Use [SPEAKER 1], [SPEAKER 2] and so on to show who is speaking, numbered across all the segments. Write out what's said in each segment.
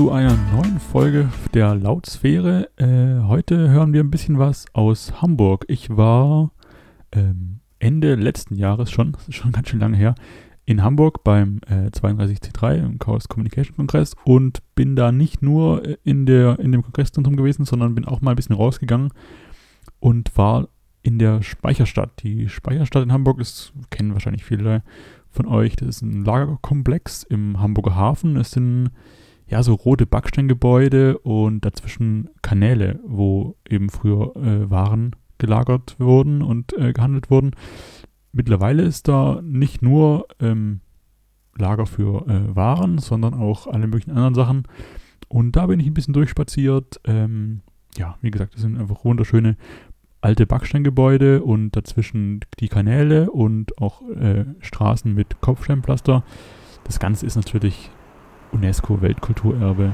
[SPEAKER 1] zu einer neuen Folge der Lautsphäre. Äh, heute hören wir ein bisschen was aus Hamburg. Ich war ähm, Ende letzten Jahres schon, schon ganz schön lange her, in Hamburg beim äh, 32C3 im Chaos Communication Kongress und bin da nicht nur in, der, in dem Kongresszentrum gewesen, sondern bin auch mal ein bisschen rausgegangen und war in der Speicherstadt. Die Speicherstadt in Hamburg ist, kennen wahrscheinlich viele von euch, das ist ein Lagerkomplex im Hamburger Hafen. Es sind ja, so rote Backsteingebäude und dazwischen Kanäle, wo eben früher äh, Waren gelagert wurden und äh, gehandelt wurden. Mittlerweile ist da nicht nur ähm, Lager für äh, Waren, sondern auch alle möglichen anderen Sachen. Und da bin ich ein bisschen durchspaziert. Ähm, ja, wie gesagt, das sind einfach wunderschöne alte Backsteingebäude und dazwischen die Kanäle und auch äh, Straßen mit Kopfsteinpflaster. Das Ganze ist natürlich UNESCO-Weltkulturerbe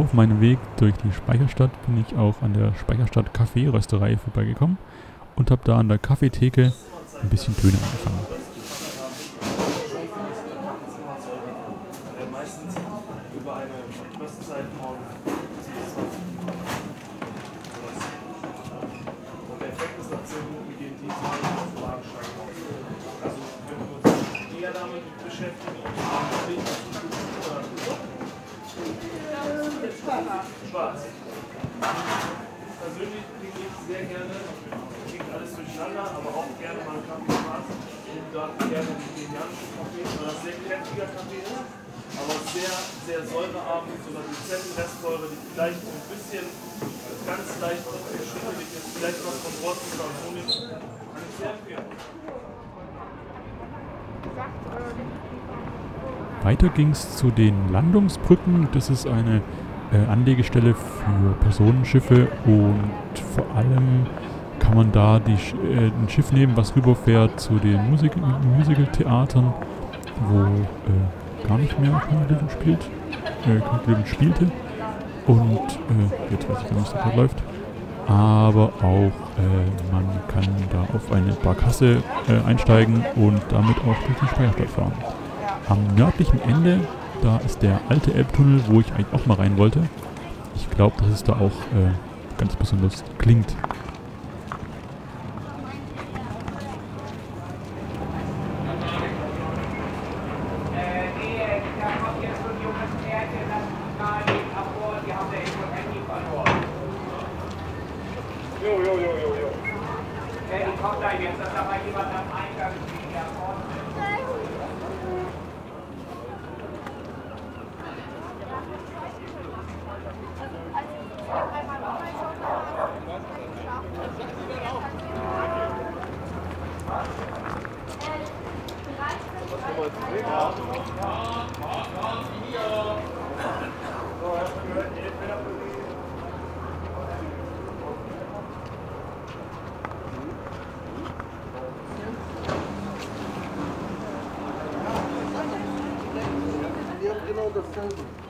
[SPEAKER 1] Auf meinem Weg durch die Speicherstadt bin ich auch an der Speicherstadt Kaffeerösterei vorbeigekommen und habe da an der Kaffeetheke ein bisschen Töne angefangen.
[SPEAKER 2] Schwarz. Persönlich trinke ich sehr gerne, liegt alles durcheinander, aber auch gerne mal einen Kaffee schwarz. Und dann gerne den kenianischen Kaffee, weil sehr kräftiger Kaffee aber sehr, sehr säurearm, so eine dezente Restsäure, die vielleicht ein bisschen ganz leicht schüttelig ist, vielleicht was von Rotten oder Honig.
[SPEAKER 1] Weiter ging es zu den Landungsbrücken. Das ist eine äh, Anlegestelle für Personenschiffe und vor allem kann man da die, äh, ein Schiff nehmen, was rüberfährt zu den Musik Musical-Theatern, wo äh, gar nicht mehr Conclusion spielt, äh, spielte. Und äh, jetzt weiß ich gar nicht, was da läuft. Aber auch äh, man kann da auf eine Barkasse äh, einsteigen und damit auch durch die Speicherstadt fahren. Am nördlichen Ende da ist der alte Elbtunnel, wo ich eigentlich auch mal rein wollte. Ich glaube, dass es da auch äh, ganz besonders klingt.
[SPEAKER 2] Jo, jo, jo, jo, jo.
[SPEAKER 3] Hey, ich komme da jetzt, dass da mal jemand am Eingang steht.
[SPEAKER 2] Genau dasselbe.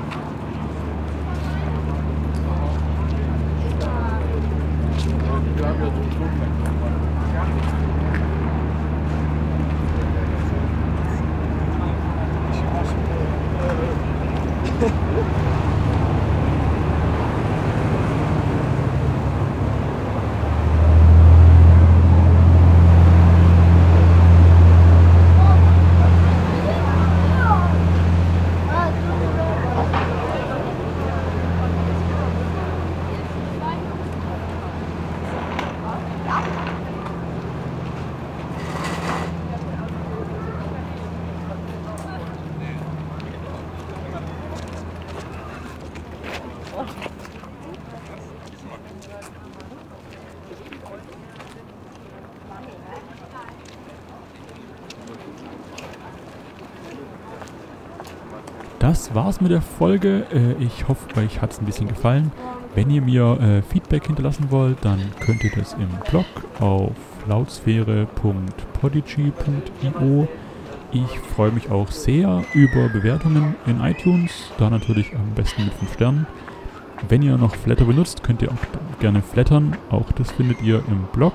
[SPEAKER 2] das
[SPEAKER 1] war's mit der Folge. Äh, ich hoffe, euch hat es ein bisschen gefallen. Wenn ihr mir äh, Feedback hinterlassen wollt, dann könnt ihr das im Blog auf lautsphäre.podigy.io. Ich freue mich auch sehr über Bewertungen in iTunes, da natürlich am besten mit 5 Sternen. Wenn ihr noch Flatter benutzt, könnt ihr auch gerne flattern. Auch das findet ihr im Blog.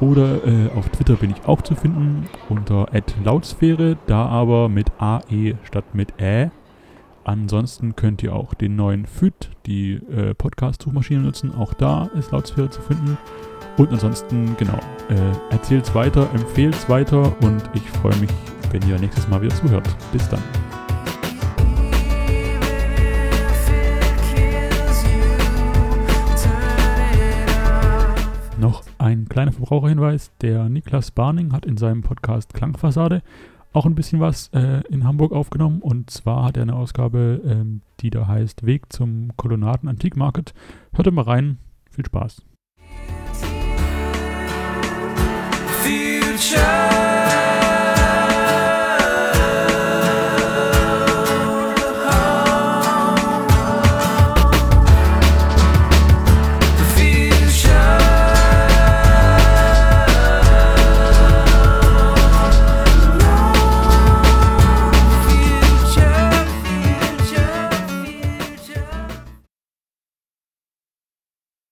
[SPEAKER 1] Oder äh, auf Twitter bin ich auch zu finden unter @lautsphäre, da aber mit AE statt mit Ä. Ansonsten könnt ihr auch den neuen FÜD, die äh, Podcast-Suchmaschine nutzen. Auch da ist Lautsphäre zu finden. Und ansonsten, genau, äh, erzählt's weiter, empfehlt's weiter und ich freue mich, wenn ihr nächstes Mal wieder zuhört. Bis dann. Ein kleiner Verbraucherhinweis. Der Niklas Barning hat in seinem Podcast Klangfassade auch ein bisschen was äh, in Hamburg aufgenommen. Und zwar hat er eine Ausgabe, ähm, die da heißt Weg zum Kolonaden Antikmarket. Hört mal rein. Viel Spaß.
[SPEAKER 4] Future